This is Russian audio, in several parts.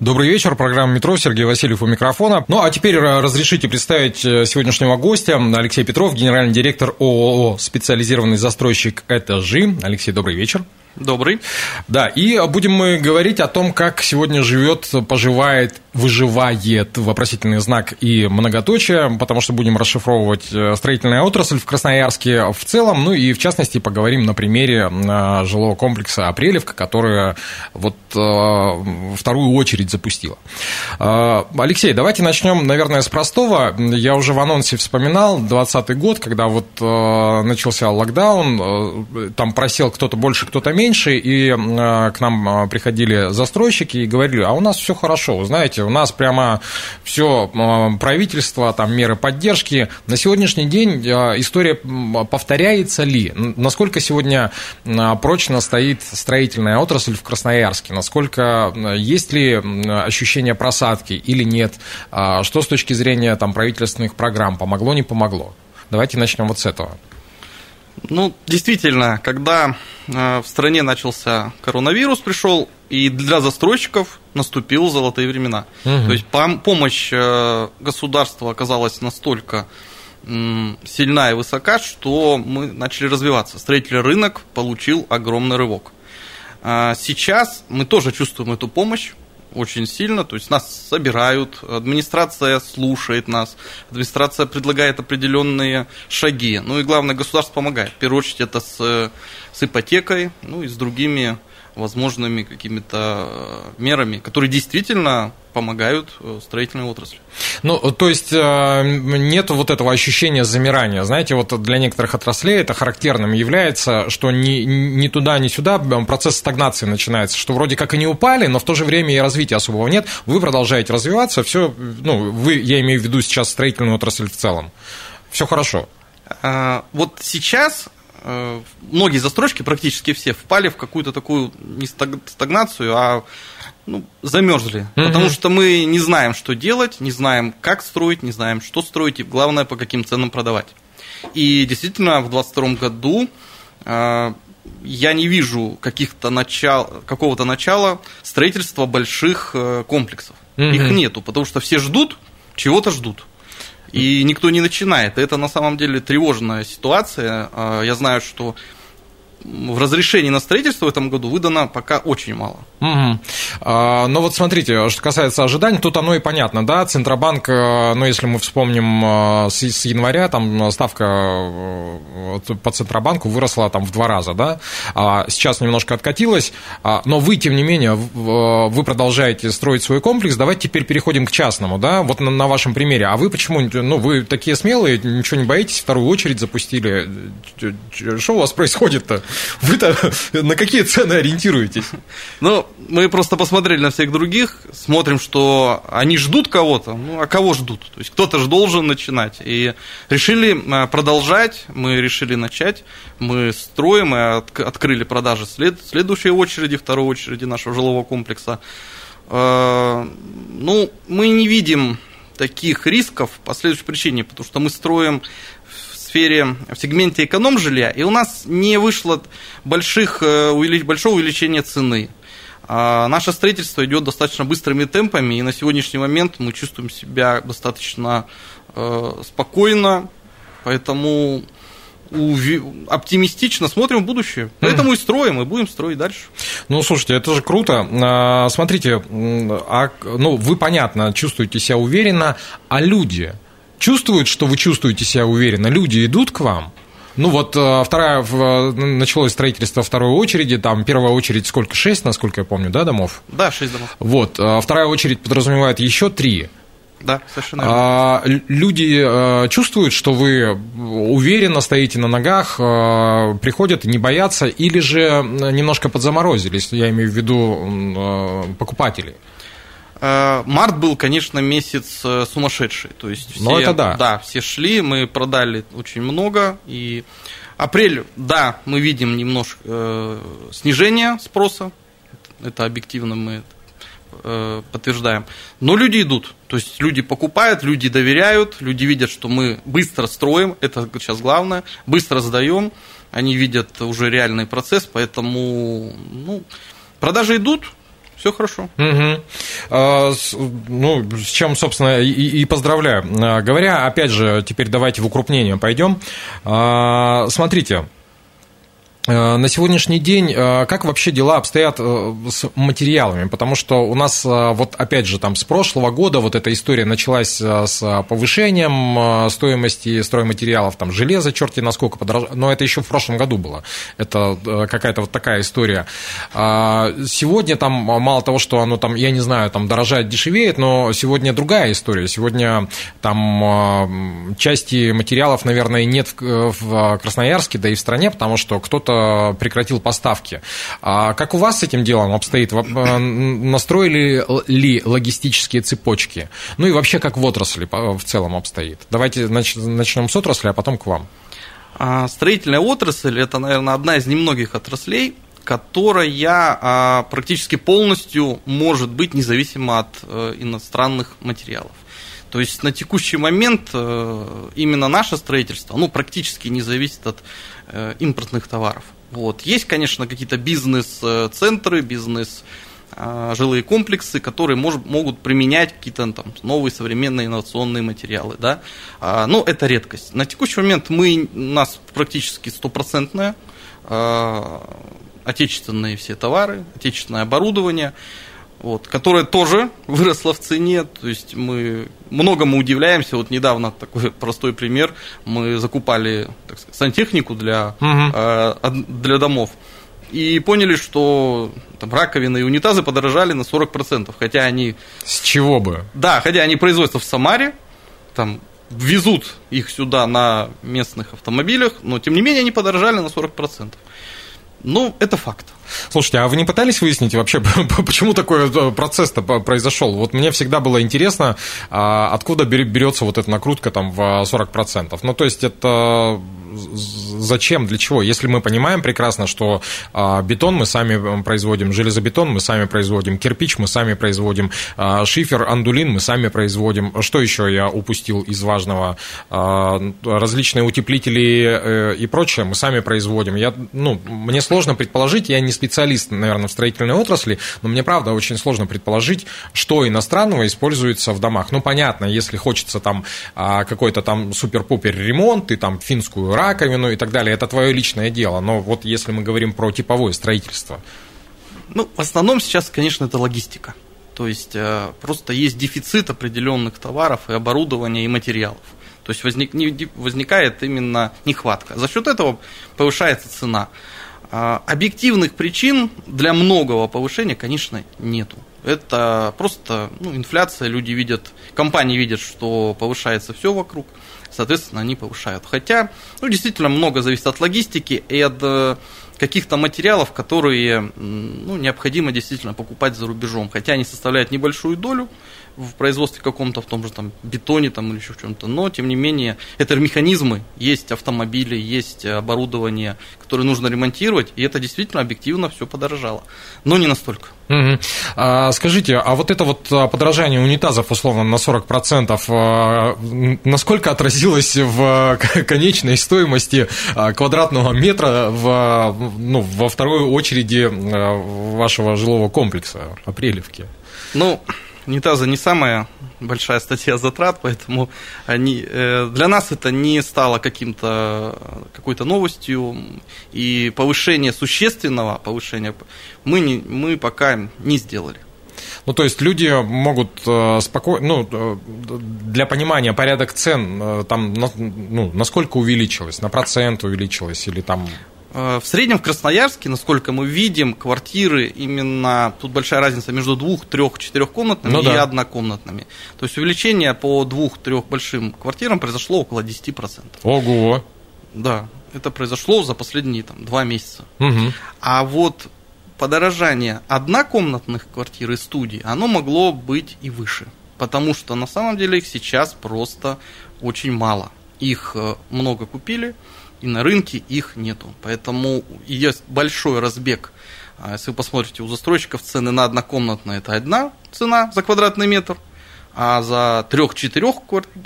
Добрый вечер, программа «Метро», Сергей Васильев у микрофона. Ну, а теперь э, разрешите представить э, сегодняшнего гостя, Алексей Петров, генеральный директор ООО «Специализированный застройщик «Этажи». Алексей, добрый вечер. Добрый. Да, и будем мы говорить о том, как сегодня живет, поживает, выживает вопросительный знак и многоточие, потому что будем расшифровывать э, строительная отрасль в Красноярске в целом, ну и в частности поговорим на примере э, жилого комплекса «Апрелевка», которая вот э, вторую очередь запустила. Алексей, давайте начнем, наверное, с простого. Я уже в анонсе вспоминал 2020 год, когда вот начался локдаун, там просел кто-то больше, кто-то меньше, и к нам приходили застройщики и говорили, а у нас все хорошо, вы знаете, у нас прямо все правительство, там меры поддержки. На сегодняшний день история повторяется ли? Насколько сегодня прочно стоит строительная отрасль в Красноярске? Насколько есть ли ощущение просадки или нет? Что с точки зрения там, правительственных программ? Помогло, не помогло? Давайте начнем вот с этого. Ну, действительно, когда э, в стране начался коронавирус, пришел, и для застройщиков наступил золотые времена. Угу. То есть пом- помощь э, государства оказалась настолько сильна и высока, что мы начали развиваться. Строительный рынок получил огромный рывок. Э, сейчас мы тоже чувствуем эту помощь очень сильно, то есть нас собирают, администрация слушает нас, администрация предлагает определенные шаги, ну и главное, государство помогает. В первую очередь это с, с ипотекой, ну и с другими возможными какими-то э, мерами, которые действительно помогают э, строительной отрасли. Ну, то есть э, нет вот этого ощущения замирания. Знаете, вот для некоторых отраслей это характерным является, что ни, ни туда, ни сюда процесс стагнации начинается, что вроде как и не упали, но в то же время и развития особого нет. Вы продолжаете развиваться, все, ну, вы, я имею в виду сейчас строительную отрасль в целом. Все хорошо. А, вот сейчас многие застройщики, практически все, впали в какую-то такую не стагнацию, а ну, замерзли. Mm-hmm. Потому что мы не знаем, что делать, не знаем, как строить, не знаем, что строить, и главное, по каким ценам продавать. И действительно, в 2022 году э, я не вижу каких-то начал, какого-то начала строительства больших э, комплексов. Mm-hmm. Их нету, потому что все ждут, чего-то ждут и никто не начинает. Это на самом деле тревожная ситуация. А, я знаю, что в разрешении на строительство в этом году выдано пока очень мало. Угу. А, вот смотрите, что касается ожиданий, тут оно и понятно, да, Центробанк, э, ну если мы вспомним э, с, января, там ставка э, по Центробанку выросла там в два раза, да, а сейчас немножко откатилась, а, но вы, тем не менее, вы продолжаете строить свой комплекс, давайте теперь переходим к частному, да, вот на вашем примере, а вы почему, ну вы такие смелые, ничего не боитесь, вторую очередь запустили, что у вас происходит-то? Вы-то на какие цены ориентируетесь? Ну, мы просто посмотрели на всех других, смотрим, что они ждут кого-то, ну, а кого ждут? То есть кто-то же должен начинать. И решили а, продолжать, мы решили начать, мы строим, мы открыли продажи след, следующей очереди, второй очереди нашего жилого комплекса. А, ну, мы не видим таких рисков по следующей причине, потому что мы строим сфере, в сегменте эконом-жилья, и у нас не вышло больших, э, большого увеличения цены. А наше строительство идет достаточно быстрыми темпами, и на сегодняшний момент мы чувствуем себя достаточно э, спокойно, поэтому оптимистично смотрим в будущее. Поэтому и строим, и будем строить дальше. Ну, слушайте, это же круто. А, смотрите, а, ну, вы, понятно, чувствуете себя уверенно, а люди – чувствуют, что вы чувствуете себя уверенно, люди идут к вам, ну вот э, вторая, началось строительство второй очереди, там первая очередь сколько, шесть, насколько я помню, да, домов? Да, шесть домов. Вот, э, вторая очередь подразумевает еще три. Да, совершенно верно. А, люди э, чувствуют, что вы уверенно стоите на ногах, приходят не боятся, или же немножко подзаморозились, я имею в виду покупателей? Э, март был, конечно, месяц э, сумасшедший. То есть все, Но это да. Да, все шли, мы продали очень много. И апрель, да, мы видим немножко э, снижение спроса. Это объективно мы э, подтверждаем. Но люди идут. То есть люди покупают, люди доверяют, люди видят, что мы быстро строим, это сейчас главное, быстро сдаем. Они видят уже реальный процесс, поэтому ну, продажи идут, все хорошо. Угу. А, с, ну, с чем, собственно, и, и поздравляю. А, говоря, опять же, теперь давайте в укрупнение пойдем. А, смотрите, на сегодняшний день э, как вообще дела обстоят э, с материалами? Потому что у нас, вот опять же, там с прошлого года вот эта история началась с повышением стоимости стройматериалов, там железо, черти насколько подорожало, но это еще в прошлом году было. Это какая-то вот такая история. А сегодня там мало того, что оно там, я не знаю, там дорожает, дешевеет, но сегодня другая история. Сегодня там части материалов, наверное, нет в Красноярске, да и в стране, потому что кто-то прекратил поставки. А как у вас с этим делом обстоит? Э, настроили ли логистические цепочки? Ну и вообще, как в отрасли в целом обстоит? Давайте начнем с отрасли, а потом к вам. А, строительная отрасль – это, наверное, одна из немногих отраслей, которая а, практически полностью может быть независима от э, иностранных материалов. То есть на текущий момент э, именно наше строительство, ну, практически не зависит от э, импортных товаров. Вот. Есть, конечно, какие-то бизнес-центры, бизнес э, жилые комплексы, которые может, могут применять какие-то там новые современные инновационные материалы, да. А, ну, это редкость. На текущий момент мы, у нас практически стопроцентное отечественные все товары, отечественное оборудование вот, которая тоже выросла в цене. То есть мы многому удивляемся. Вот недавно такой простой пример. Мы закупали так сказать, сантехнику для, угу. э, для домов. И поняли, что там, раковины и унитазы подорожали на 40%. Хотя они... С чего бы? Да, хотя они производятся в Самаре, там везут их сюда на местных автомобилях, но тем не менее они подорожали на 40%. Ну, это факт. Слушайте, а вы не пытались выяснить вообще, почему такой э, процесс-то произошел? Вот мне всегда было интересно, а, откуда берется вот эта накрутка там в 40%. Ну, то есть это зачем, для чего? Если мы понимаем прекрасно, что а, бетон мы сами производим, железобетон мы сами производим, кирпич мы сами производим, а, шифер, андулин мы сами производим. Что еще я упустил из важного? Различные утеплители э, и прочее мы сами производим. Я, ну, мне сложно предположить, я не специалист, наверное, в строительной отрасли, но мне, правда, очень сложно предположить, что иностранного используется в домах. Ну, понятно, если хочется там а, какой-то там супер-пупер ремонт, и там финскую раковину и так далее, это твое личное дело. Но вот если мы говорим про типовое строительство. Ну, в основном сейчас, конечно, это логистика. То есть э, просто есть дефицит определенных товаров и оборудования и материалов. То есть возник, возникает именно нехватка. За счет этого повышается цена. А, объективных причин для многого повышения, конечно, нету. Это просто ну, инфляция, люди видят, компании видят, что повышается все вокруг, соответственно, они повышают. Хотя, ну, действительно, много зависит от логистики и от э, каких-то материалов, которые ну, необходимо действительно покупать за рубежом. Хотя они составляют небольшую долю, в производстве каком-то, в том же там бетоне там, или еще в чем-то, но тем не менее это механизмы, есть автомобили, есть оборудование, которое нужно ремонтировать, и это действительно объективно все подорожало, но не настолько. Угу. А, скажите, а вот это вот а, подорожание унитазов условно на 40%, а, насколько отразилось в конечной стоимости а, квадратного метра в, ну, во второй очереди вашего жилого комплекса Апрелевки? Ну, унитазы не самая большая статья затрат, поэтому они, э, для нас это не стало каким-то какой-то новостью, и повышение существенного повышения мы, не, мы пока не сделали. Ну, то есть люди могут э, спокойно, ну, э, для понимания порядок цен, там, ну, насколько увеличилось, на процент увеличилось или там в среднем в Красноярске, насколько мы видим, квартиры именно тут большая разница между двух, трех, четырехкомнатными ну, и да. однокомнатными. То есть увеличение по двух-трех большим квартирам произошло около 10%. Ого! Да, это произошло за последние там, два месяца. Угу. А вот подорожание однокомнатных квартир и студий, оно могло быть и выше. Потому что на самом деле их сейчас просто очень мало. Их э, много купили, и на рынке их нету. Поэтому есть большой разбег. А если вы посмотрите у застройщиков цены на однокомнатные, это одна цена за квадратный метр, а за трех-четырех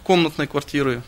комнатные квартиры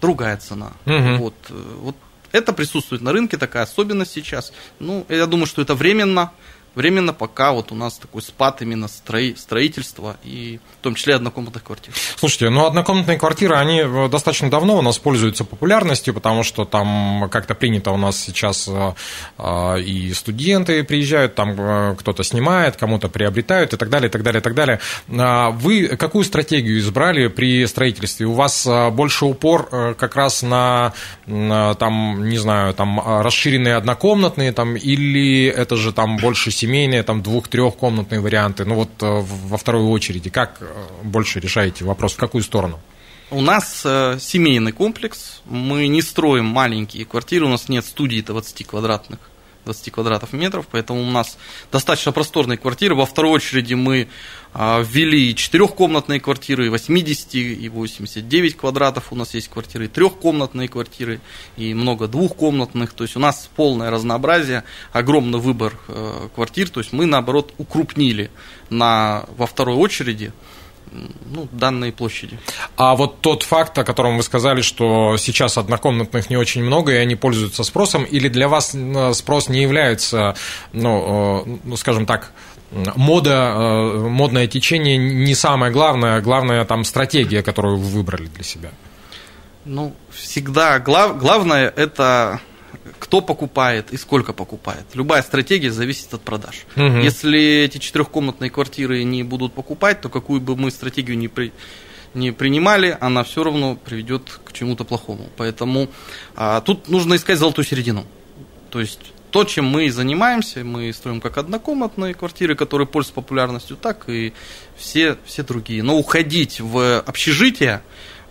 другая цена. Угу. Вот, э, вот это присутствует на рынке, такая особенность сейчас. Ну, я думаю, что это временно. Временно пока вот у нас такой спад именно строи, строительства и в том числе однокомнатных квартир. Слушайте, ну однокомнатные квартиры, они э, достаточно давно у нас пользуются популярностью, потому что там как-то принято у нас сейчас э, э, и студенты приезжают, там кто-то снимает, кому-то приобретают и так далее, и так далее, и так далее. А вы какую стратегию избрали при строительстве? У вас больше упор как раз на, на там, не знаю, там расширенные однокомнатные, там, или это же там больше семейные, там двух-трехкомнатные варианты? Ну вот э, во второй очереди, как э, больше решаете вопрос, в какую сторону? У нас э, семейный комплекс, мы не строим маленькие квартиры, у нас нет студии 20 квадратных 20 квадратов метров, поэтому у нас достаточно просторные квартиры. Во второй очереди мы а, ввели четырехкомнатные квартиры, и 80 и 89 квадратов у нас есть квартиры, трехкомнатные квартиры, и много двухкомнатных. То есть у нас полное разнообразие, огромный выбор э, квартир. То есть мы, наоборот, укрупнили на, во второй очереди ну, данной площади. А вот тот факт, о котором вы сказали, что сейчас однокомнатных не очень много, и они пользуются спросом, или для вас спрос не является, ну, э, ну скажем так, мода, э, модное течение не самое главное, главное там стратегия, которую вы выбрали для себя? Ну, всегда глав, главное это кто покупает и сколько покупает. Любая стратегия зависит от продаж. Угу. Если эти четырехкомнатные квартиры не будут покупать, то какую бы мы стратегию ни при не принимали, она все равно приведет к чему-то плохому. Поэтому а, тут нужно искать золотую середину. То есть то, чем мы и занимаемся, мы строим как однокомнатные квартиры, которые пользуются популярностью, так и все, все другие. Но уходить в общежитие,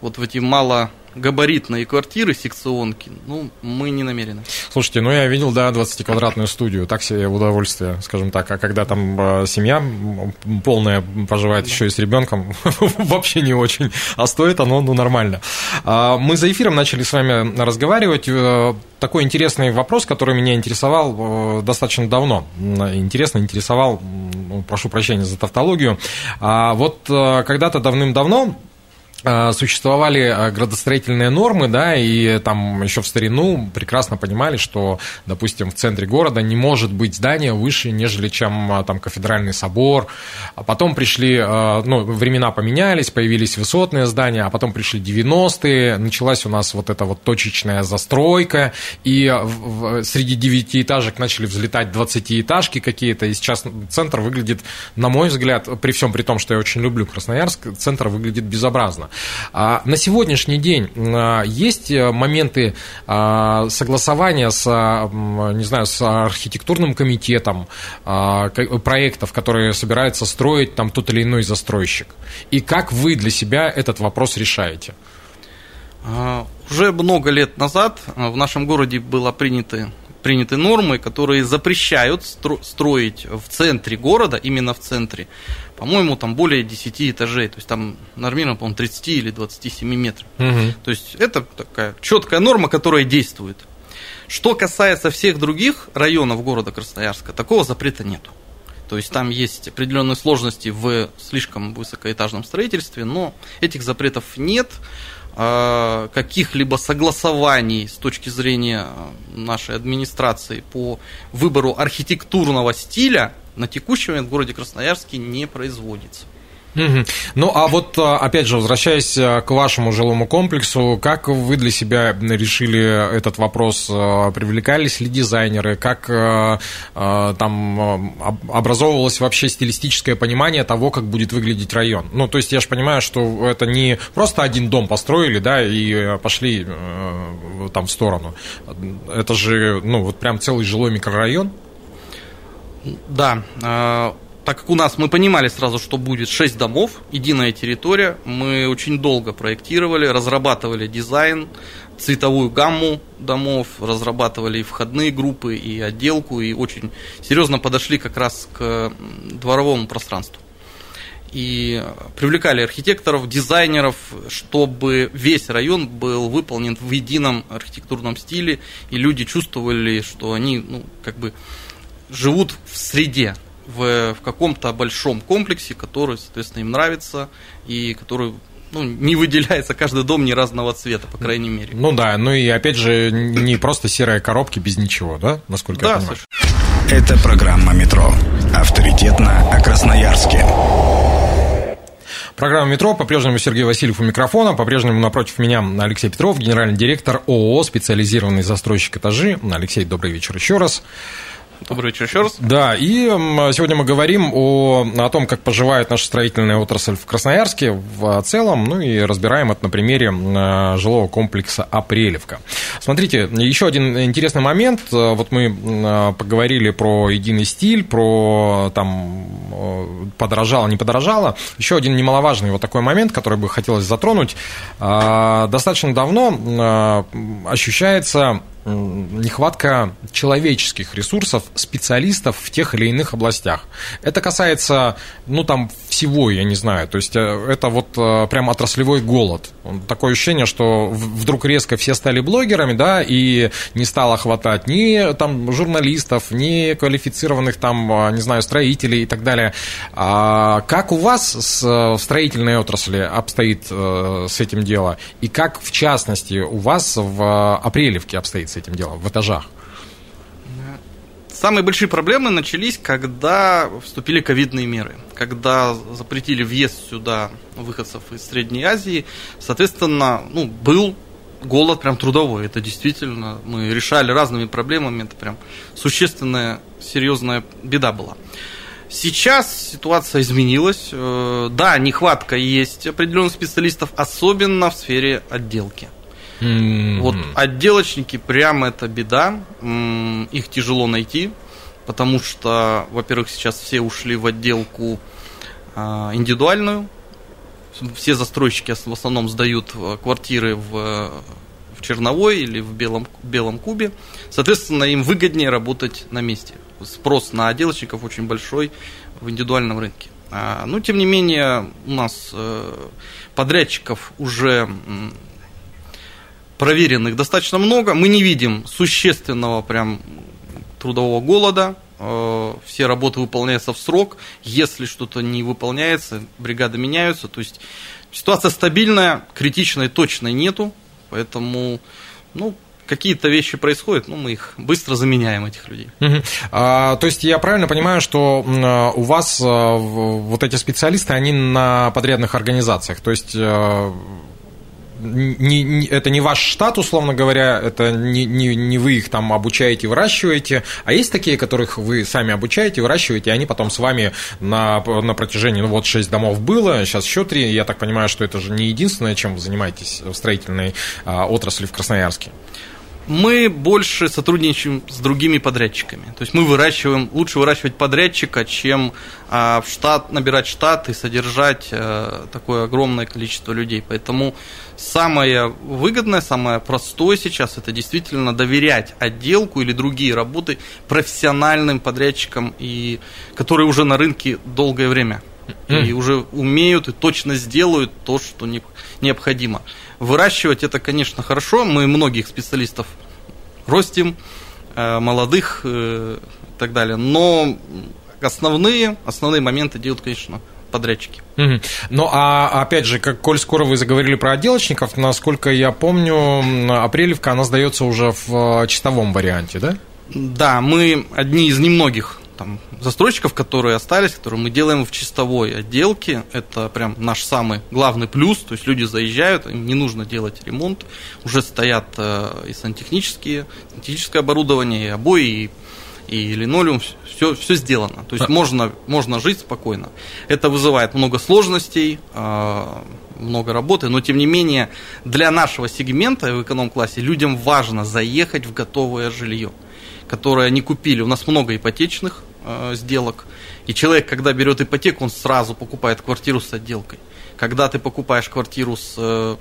вот в эти мало габаритные квартиры, секционки, ну, мы не намерены. Слушайте, ну я видел, да, 20-квадратную студию, так себе удовольствие, скажем так, а когда там э, семья полная проживает да. еще и с ребенком, вообще не очень, а стоит оно, ну, нормально. А, мы за эфиром начали с вами разговаривать, э, такой интересный вопрос, который меня интересовал э, достаточно давно, интересно интересовал, прошу прощения за тавтологию, а вот когда-то давным-давно Э, существовали э, градостроительные нормы, да, и там еще в старину прекрасно понимали, что, допустим, в центре города не может быть здание выше, нежели чем э, там кафедральный собор. А потом пришли, ну, времена поменялись, появились высотные здания, а потом пришли 90-е, началась у нас вот эта вот точечная застройка, и среди девятиэтажек начали взлетать двадцатиэтажки какие-то, и сейчас центр выглядит, на мой взгляд, при всем при том, что я очень люблю Красноярск, центр выглядит безобразно. А на сегодняшний день а, есть э, моменты а, согласования с, не знаю, с архитектурным комитетом проектов, которые собирается строить там тот или иной застройщик? И как вы для себя этот вопрос решаете? Уже много лет назад в нашем городе было принято приняты нормы, которые запрещают строить в центре города, именно в центре, по-моему, там более 10 этажей, то есть там нормировано, по-моему, 30 или 27 метров. Угу. То есть это такая четкая норма, которая действует. Что касается всех других районов города Красноярска, такого запрета нету. То есть там есть определенные сложности в слишком высокоэтажном строительстве, но этих запретов нет. А, каких-либо согласований с точки зрения нашей администрации по выбору архитектурного стиля на текущий момент в городе Красноярске не производится. Ну, а вот, а, опять же, возвращаясь а, к вашему жилому комплексу, как вы для себя решили этот вопрос? А, привлекались ли дизайнеры? Как там образовывалось вообще стилистическое понимание того, как будет выглядеть район? Ну, то есть я же понимаю, что это не просто один дом построили, да, и пошли там в сторону. Это же, ну, вот прям целый жилой микрорайон. Да, так как у нас мы понимали сразу, что будет 6 домов, единая территория, мы очень долго проектировали, разрабатывали дизайн, цветовую гамму домов, разрабатывали и входные группы, и отделку, и очень серьезно подошли как раз к дворовому пространству. И привлекали архитекторов, дизайнеров, чтобы весь район был выполнен в едином архитектурном стиле, и люди чувствовали, что они ну, как бы живут в среде, в, в каком-то большом комплексе, который, соответственно, им нравится и который ну, не выделяется каждый дом не разного цвета, по крайней мере. Ну да, ну и опять же, не просто серые коробки без ничего, да, насколько да, я понимаю? Слушай. Это программа «Метро». Авторитетно о Красноярске. Программа «Метро». По-прежнему Сергей Васильев у микрофона. По-прежнему напротив меня Алексей Петров, генеральный директор ООО «Специализированный застройщик этажи». Алексей, добрый вечер еще раз. Добрый вечер еще раз. Да, и сегодня мы говорим о, о том, как поживает наша строительная отрасль в Красноярске в целом, ну и разбираем это на примере жилого комплекса «Апрелевка». Смотрите, еще один интересный момент. Вот мы поговорили про единый стиль, про там подорожало, не подорожало. Еще один немаловажный вот такой момент, который бы хотелось затронуть. А, достаточно давно ощущается нехватка человеческих ресурсов, специалистов в тех или иных областях. Это касается, ну, там, всего, я не знаю. То есть, э, это вот э, прям отраслевой голод. Такое ощущение, что вдруг резко все стали блогерами, да, и не стало хватать ни там журналистов, ни квалифицированных там, э, не знаю, строителей и так далее. А как у вас с, в строительной отрасли обстоит с этим дело? И как, в частности, у вас в Апрелевке обстоит с этим делом, в этажах? Самые большие проблемы начались, когда вступили ковидные меры, когда запретили въезд сюда выходцев из Средней Азии. Соответственно, ну, был голод прям трудовой. Это действительно, мы решали разными проблемами, это прям существенная, серьезная беда была. Сейчас ситуация изменилась. Э, да, нехватка есть определенных специалистов, особенно в сфере отделки. Вот отделочники прям это беда. Их тяжело найти, потому что, во-первых, сейчас все ушли в отделку а, индивидуальную. Все застройщики в основном сдают э, квартиры в, в Черновой или в Белом, Белом Кубе. Соответственно, им выгоднее работать на месте. Спрос на отделочников очень большой в индивидуальном рынке. А, но, тем не менее, у нас э, подрядчиков уже проверенных достаточно много. Мы не видим существенного прям трудового голода. Э, все работы выполняются в срок. Если что-то не выполняется, бригады меняются. То есть ситуация стабильная, критичной точно нету. Поэтому, ну, какие-то вещи происходят, ну, мы их быстро заменяем, этих людей. Угу. А, то есть я правильно понимаю, что у вас э, вот эти специалисты, они на подрядных организациях, то есть э, не, не, это не ваш штат, условно говоря, это не, не, не вы их там обучаете, выращиваете, а есть такие, которых вы сами обучаете, выращиваете, и они потом с вами на, на протяжении, ну вот 6 домов было, сейчас еще 3, я так понимаю, что это же не единственное, чем вы занимаетесь в строительной а, отрасли в Красноярске мы больше сотрудничаем с другими подрядчиками. То есть мы выращиваем, лучше выращивать подрядчика, чем а, в штат, набирать штат и содержать а, такое огромное количество людей. Поэтому самое выгодное, самое простое сейчас это действительно доверять отделку или другие работы профессиональным подрядчикам, и, которые уже на рынке долгое время. И уже умеют и точно сделают то, что необходимо. Выращивать это, конечно, хорошо. Мы многих специалистов ростим, э, молодых э, и так далее. Но основные, основные моменты делают, конечно, подрядчики. Угу. Ну, а опять же, как коль скоро вы заговорили про отделочников, насколько я помню, Апрелевка, она сдается уже в чистовом варианте, да? Да, мы одни из немногих там, застройщиков, которые остались, которые мы делаем в чистовой отделке. Это прям наш самый главный плюс. То есть люди заезжают, им не нужно делать ремонт. Уже стоят э, и сантехнические, сантехническое оборудование, и обои, и, и линолеум. Все, все сделано. То есть можно, можно жить спокойно. Это вызывает много сложностей, э, много работы, но тем не менее для нашего сегмента в эконом-классе людям важно заехать в готовое жилье которое они купили. У нас много ипотечных э, сделок. И человек, когда берет ипотеку, он сразу покупает квартиру с отделкой. Когда ты покупаешь квартиру с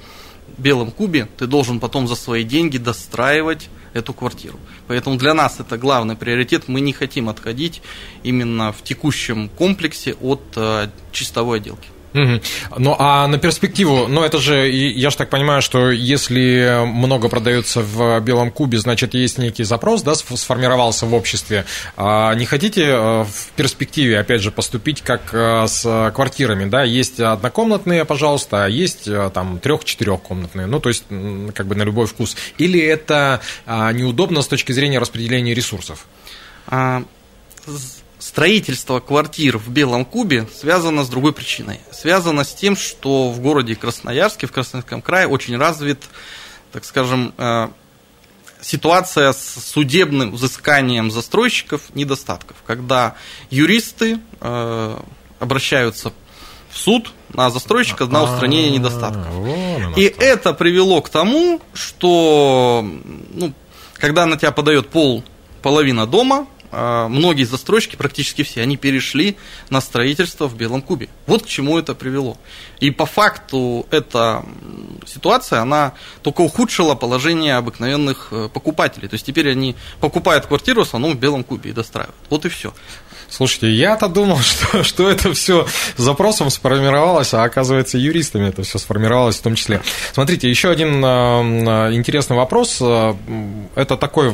белым кубе, ты должен потом за свои деньги достраивать эту квартиру. Поэтому для нас это главный приоритет. Мы не хотим отходить именно в текущем комплексе от э, чистовой отделки. Угу. Ну а на перспективу, ну это же, я же так понимаю, что если много продается в белом кубе, значит есть некий запрос, да, сформировался в обществе. А не хотите э, в перспективе, опять же, поступить как э, с квартирами, да? Есть однокомнатные, пожалуйста, а есть э, там трех-четырехкомнатные, ну то есть как бы на любой вкус. Или это а, неудобно с точки зрения распределения ресурсов? А, строительство квартир в Белом Кубе связано с другой причиной. Связано с тем, что в городе Красноярске, в Красноярском крае очень развит, так скажем, э, ситуация с судебным взысканием застройщиков недостатков, когда юристы э, обращаются в суд на застройщика на устранение недостатков. И это привело к тому, что ну, когда на тебя подает пол половина дома, а, многие застройщики, практически все, они перешли на строительство в Белом Кубе. Вот к чему это привело. И по факту эта ситуация, она только ухудшила положение обыкновенных э, покупателей. То есть теперь они покупают квартиру в основном в Белом Кубе и достраивают. Вот и все. Слушайте, я-то думал, что, что это все запросом сформировалось, а оказывается юристами это все сформировалось в том числе. Смотрите, еще один э, интересный вопрос. Э, это такой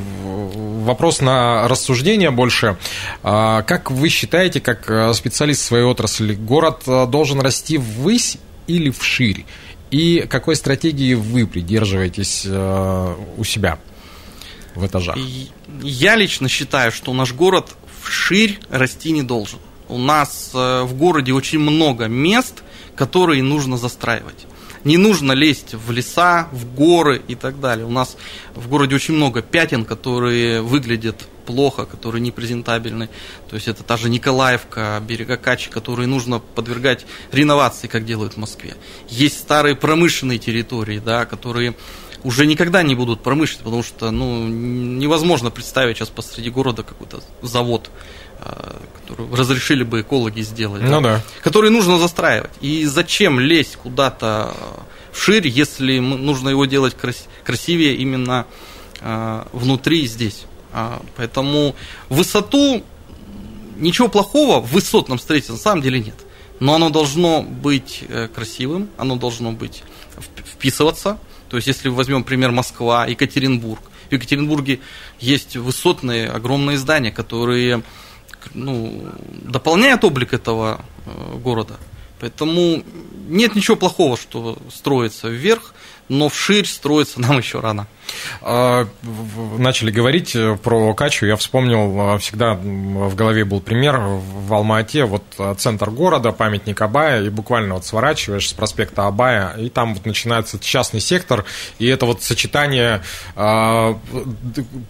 вопрос на рассуждение больше. А, как вы считаете, как э, специалист своей отрасли, город должен расти ввысь или вширь? И какой стратегии вы придерживаетесь у себя в этажах? Я лично считаю, что наш город вширь расти не должен. У нас э, в городе очень много мест, которые нужно застраивать. Не нужно лезть в леса, в горы и так далее. У нас в городе очень много пятен, которые выглядят плохо, которые непрезентабельны. То есть это та же Николаевка, берега Качи, которые нужно подвергать реновации, как делают в Москве. Есть старые промышленные территории, да, которые уже никогда не будут промышленные, потому что ну, невозможно представить сейчас посреди города какой-то завод, а, который разрешили бы экологи сделать, ну, да, да. который нужно застраивать. И зачем лезть куда-то вширь, если нужно его делать красивее именно а, внутри здесь. А, поэтому высоту ничего плохого в высотном строительстве на самом деле нет. Но оно должно быть э, красивым, оно должно быть вписываться то есть, если возьмем пример Москва, Екатеринбург. В Екатеринбурге есть высотные, огромные здания, которые ну, дополняют облик этого э, города. Поэтому нет ничего плохого, что строится вверх, но вширь строится нам еще рано. А, начали говорить э, про Качу, я вспомнил, э, всегда в голове был пример в Алма-Ате, вот э, центр города, памятник Абая, и буквально вот сворачиваешь с проспекта Абая, и там вот начинается частный сектор, и это вот сочетание э,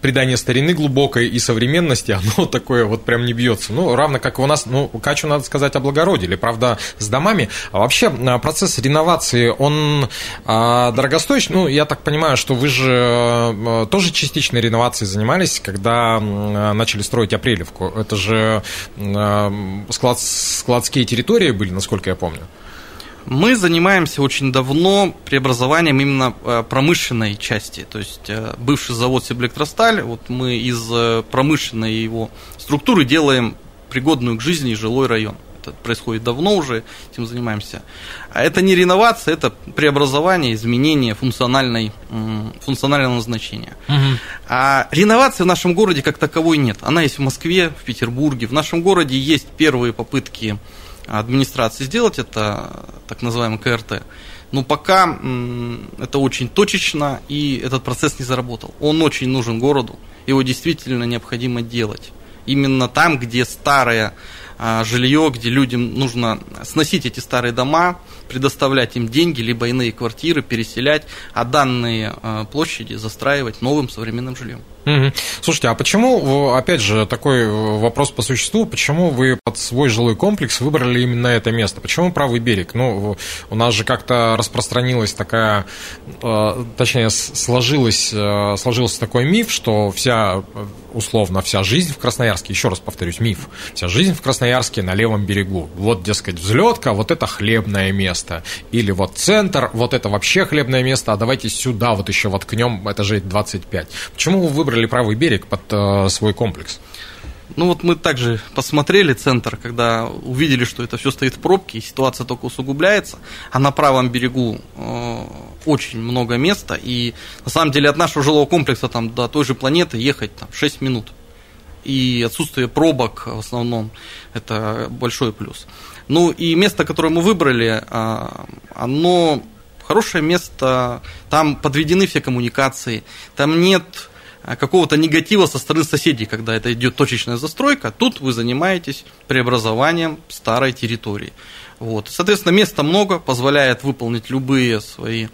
придания старины глубокой и современности, оно такое вот прям не бьется. Ну, равно как у нас, ну, Качу, надо сказать, облагородили, правда, с домами. А вообще процесс реновации, он э, дорогостоящий, ну, я так понимаю, что вы же тоже частичной реновацией занимались, когда начали строить Апрелевку. Это же э, склад, складские территории были, насколько я помню. Мы занимаемся очень давно преобразованием именно э, промышленной части. То есть бывший завод Сибэлектросталь, вот мы из промышленной его структуры делаем пригодную к жизни жилой район это происходит давно уже, этим занимаемся. А это не реновация, это преобразование, изменение функциональной, функционального назначения. Угу. А реновации в нашем городе как таковой нет. Она есть в Москве, в Петербурге. В нашем городе есть первые попытки администрации сделать это, так называемый КРТ. Но пока это очень точечно, и этот процесс не заработал. Он очень нужен городу, его действительно необходимо делать. Именно там, где старая жилье, где людям нужно сносить эти старые дома, предоставлять им деньги, либо иные квартиры, переселять, а данные а, площади застраивать новым современным жильем. Слушайте, а почему, опять же, такой вопрос по существу, почему вы под свой жилой комплекс выбрали именно это место? Почему правый берег? Ну, у нас же как-то распространилась такая, э, точнее, сложилось, э, сложился такой миф, что вся, условно, вся жизнь в Красноярске, еще раз повторюсь, миф, вся жизнь в Красноярске на левом берегу. Вот, дескать, взлетка, вот это хлебное место. Или вот центр, вот это вообще хлебное место, а давайте сюда вот еще воткнем этажей 25. Почему вы выбрали правый берег под э, свой комплекс? Ну вот мы также посмотрели центр, когда увидели, что это все стоит в пробке, и ситуация только усугубляется, а на правом берегу э, очень много места, и на самом деле от нашего жилого комплекса там, до той же планеты ехать там, 6 минут. И отсутствие пробок в основном это большой плюс. Ну и место, которое мы выбрали, э, оно хорошее место, там подведены все коммуникации, там нет а, какого-то негатива со стороны соседей, когда это идет точечная застройка, тут вы занимаетесь преобразованием старой территории. Вот. Соответственно, места много, позволяет выполнить любые свои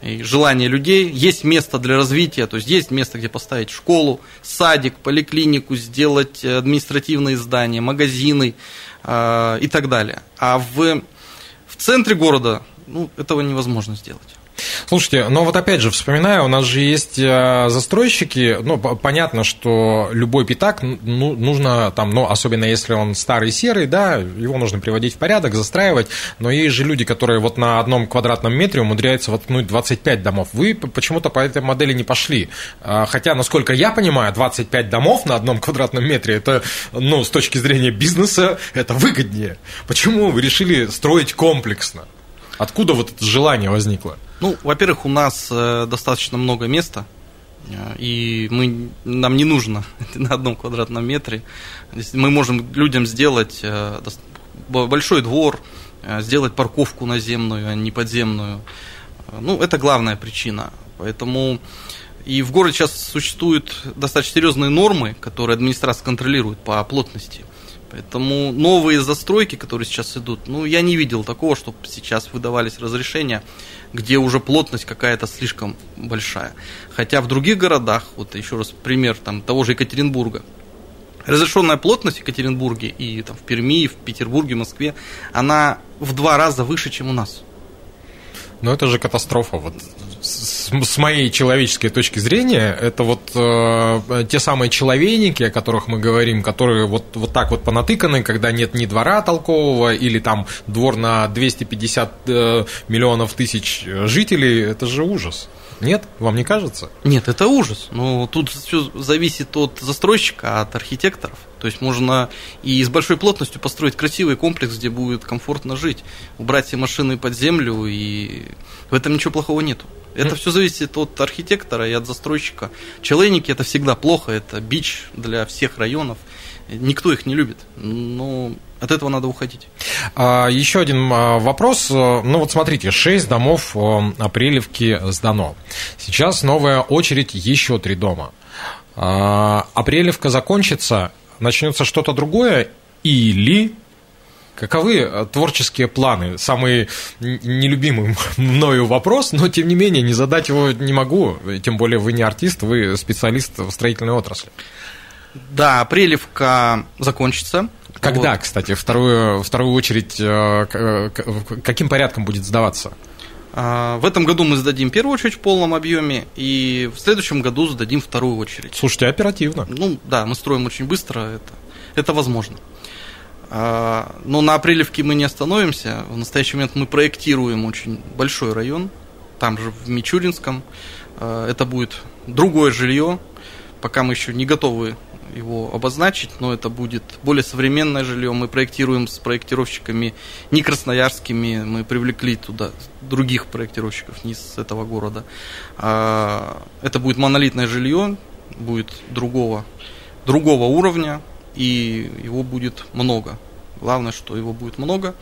э, желания людей. Есть место для развития, то есть есть место, где поставить школу, садик, поликлинику, сделать административные здания, магазины э, и так далее. А в, в центре города ну, этого невозможно сделать. Слушайте, но вот опять же, вспоминаю, у нас же есть э, застройщики, ну, понятно, что любой пятак ну, нужно там, ну, особенно если он старый серый, да, его нужно приводить в порядок, застраивать, но есть же люди, которые вот на одном квадратном метре умудряются воткнуть 25 домов. Вы почему-то по этой модели не пошли. А, хотя, насколько я понимаю, 25 домов на одном квадратном метре, это, ну, с точки зрения бизнеса, это выгоднее. Почему вы решили строить комплексно? Откуда вот это желание возникло? Ну, во-первых, у нас э, достаточно много места, э, и мы, нам не нужно на одном квадратном метре. Мы можем людям сделать э, большой двор, сделать парковку наземную, а не подземную. Ну, это главная причина. Поэтому и в городе сейчас существуют достаточно серьезные нормы, которые администрация контролирует по плотности. Поэтому новые застройки, которые сейчас идут, ну, я не видел такого, чтобы сейчас выдавались разрешения, где уже плотность какая-то слишком большая. Хотя в других городах, вот еще раз пример там, того же Екатеринбурга, разрешенная плотность в Екатеринбурге и там, в Перми, в Петербурге, Москве, она в два раза выше, чем у нас. Но это же катастрофа. Вот с, с моей человеческой точки зрения, это вот э, те самые человейники, о которых мы говорим, которые вот, вот так вот понатыканы, когда нет ни двора толкового, или там двор на 250 э, миллионов тысяч жителей, это же ужас. Нет? Вам не кажется? Нет, это ужас. Но тут все зависит от застройщика, от архитекторов. То есть можно и с большой плотностью построить красивый комплекс, где будет комфортно жить, убрать все машины под землю, и в этом ничего плохого нету. Это все зависит от архитектора и от застройщика. Челейники это всегда плохо, это бич для всех районов. Никто их не любит. Но от этого надо уходить. А, еще один а, вопрос. Ну вот смотрите, 6 домов Апрелевки сдано. Сейчас новая очередь, еще 3 дома. А, Апрелевка закончится, начнется что-то другое или Каковы творческие планы? Самый нелюбимый мною вопрос, но тем не менее не задать его не могу. Тем более вы не артист, вы специалист в строительной отрасли. Да, Апрелевка закончится. Когда, вот. кстати, вторую, вторую очередь, э, каким порядком будет сдаваться? А, в этом году мы сдадим первую очередь в полном объеме, и в следующем году сдадим вторую очередь. Слушайте, оперативно. Ну да, мы строим очень быстро, это, это возможно. А, но на Апрелевке мы не остановимся. В настоящий момент мы проектируем очень большой район, там же в Мичуринском. А, это будет другое жилье, пока мы еще не готовы его обозначить, но это будет более современное жилье. Мы проектируем с проектировщиками не красноярскими, мы привлекли туда других проектировщиков не с этого города. А, это будет монолитное жилье, будет другого, другого уровня, и его будет много. Главное, что его будет много.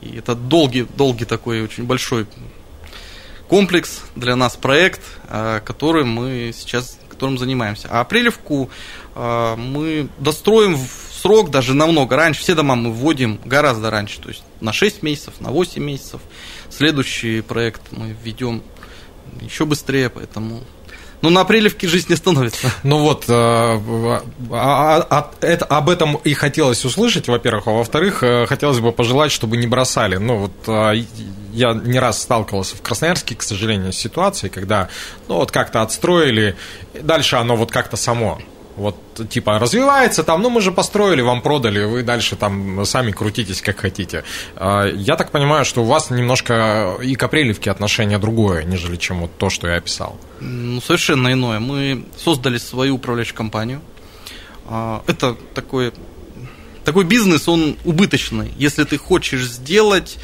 И это долгий, долгий такой очень большой комплекс для нас проект, а, который мы сейчас которым занимаемся. А Апрелевку а, мы достроим в срок, даже намного раньше. Все дома мы вводим гораздо раньше, то есть на 6 месяцев, на 8 месяцев. Следующий проект мы введем еще быстрее, поэтому ну, на апрелевке жизнь не становится. Ну вот, э, а, а, а, это, об этом и хотелось услышать, во-первых. А во-вторых, э, хотелось бы пожелать, чтобы не бросали. Ну вот, э, я не раз сталкивался в Красноярске, к сожалению, с ситуацией, когда, ну вот как-то отстроили, дальше оно вот как-то само вот, типа, развивается там, ну, мы же построили, вам продали, вы дальше там сами крутитесь, как хотите. А, я так понимаю, что у вас немножко и к Апрелевке отношение другое, нежели чем вот то, что я описал. Ну, совершенно иное. Мы создали свою управляющую компанию. А, это такой, такой бизнес, он убыточный. Если ты хочешь сделать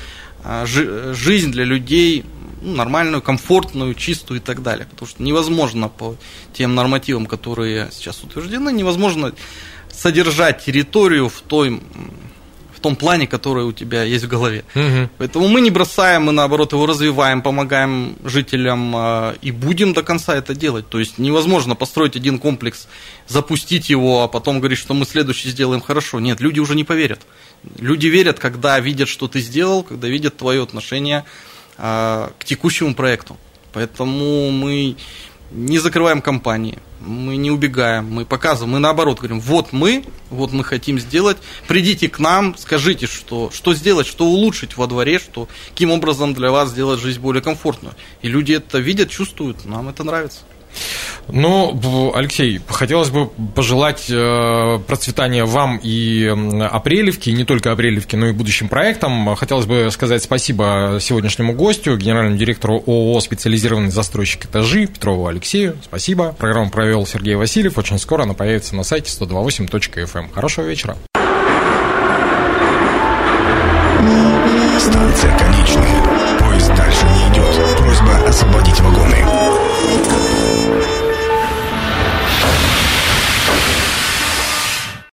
жизнь для людей ну, нормальную, комфортную, чистую и так далее. Потому что невозможно по тем нормативам, которые сейчас утверждены, невозможно содержать территорию в той том плане, который у тебя есть в голове. Угу. Поэтому мы не бросаем, мы наоборот его развиваем, помогаем жителям э, и будем до конца это делать. То есть невозможно построить один комплекс, запустить его, а потом говорить, что мы следующий сделаем хорошо. Нет, люди уже не поверят. Люди верят, когда видят, что ты сделал, когда видят твое отношение а, к текущему проекту. Поэтому мы не закрываем компании, мы не убегаем, мы показываем, мы наоборот говорим, вот мы, вот мы хотим сделать, придите к нам, скажите, что, что сделать, что улучшить во дворе, что, каким образом для вас сделать жизнь более комфортную. И люди это видят, чувствуют, нам это нравится. Ну, Алексей, хотелось бы пожелать э, процветания вам и Апрелевке, и не только Апрелевке, но и будущим проектам. Хотелось бы сказать спасибо сегодняшнему гостю, генеральному директору ООО «Специализированный застройщик этажи» Петрову Алексею. Спасибо. Программу провел Сергей Васильев. Очень скоро она появится на сайте 128.fm. Эм. Хорошего вечера. Станция конечная. Поезд дальше не идет. Просьба освободить.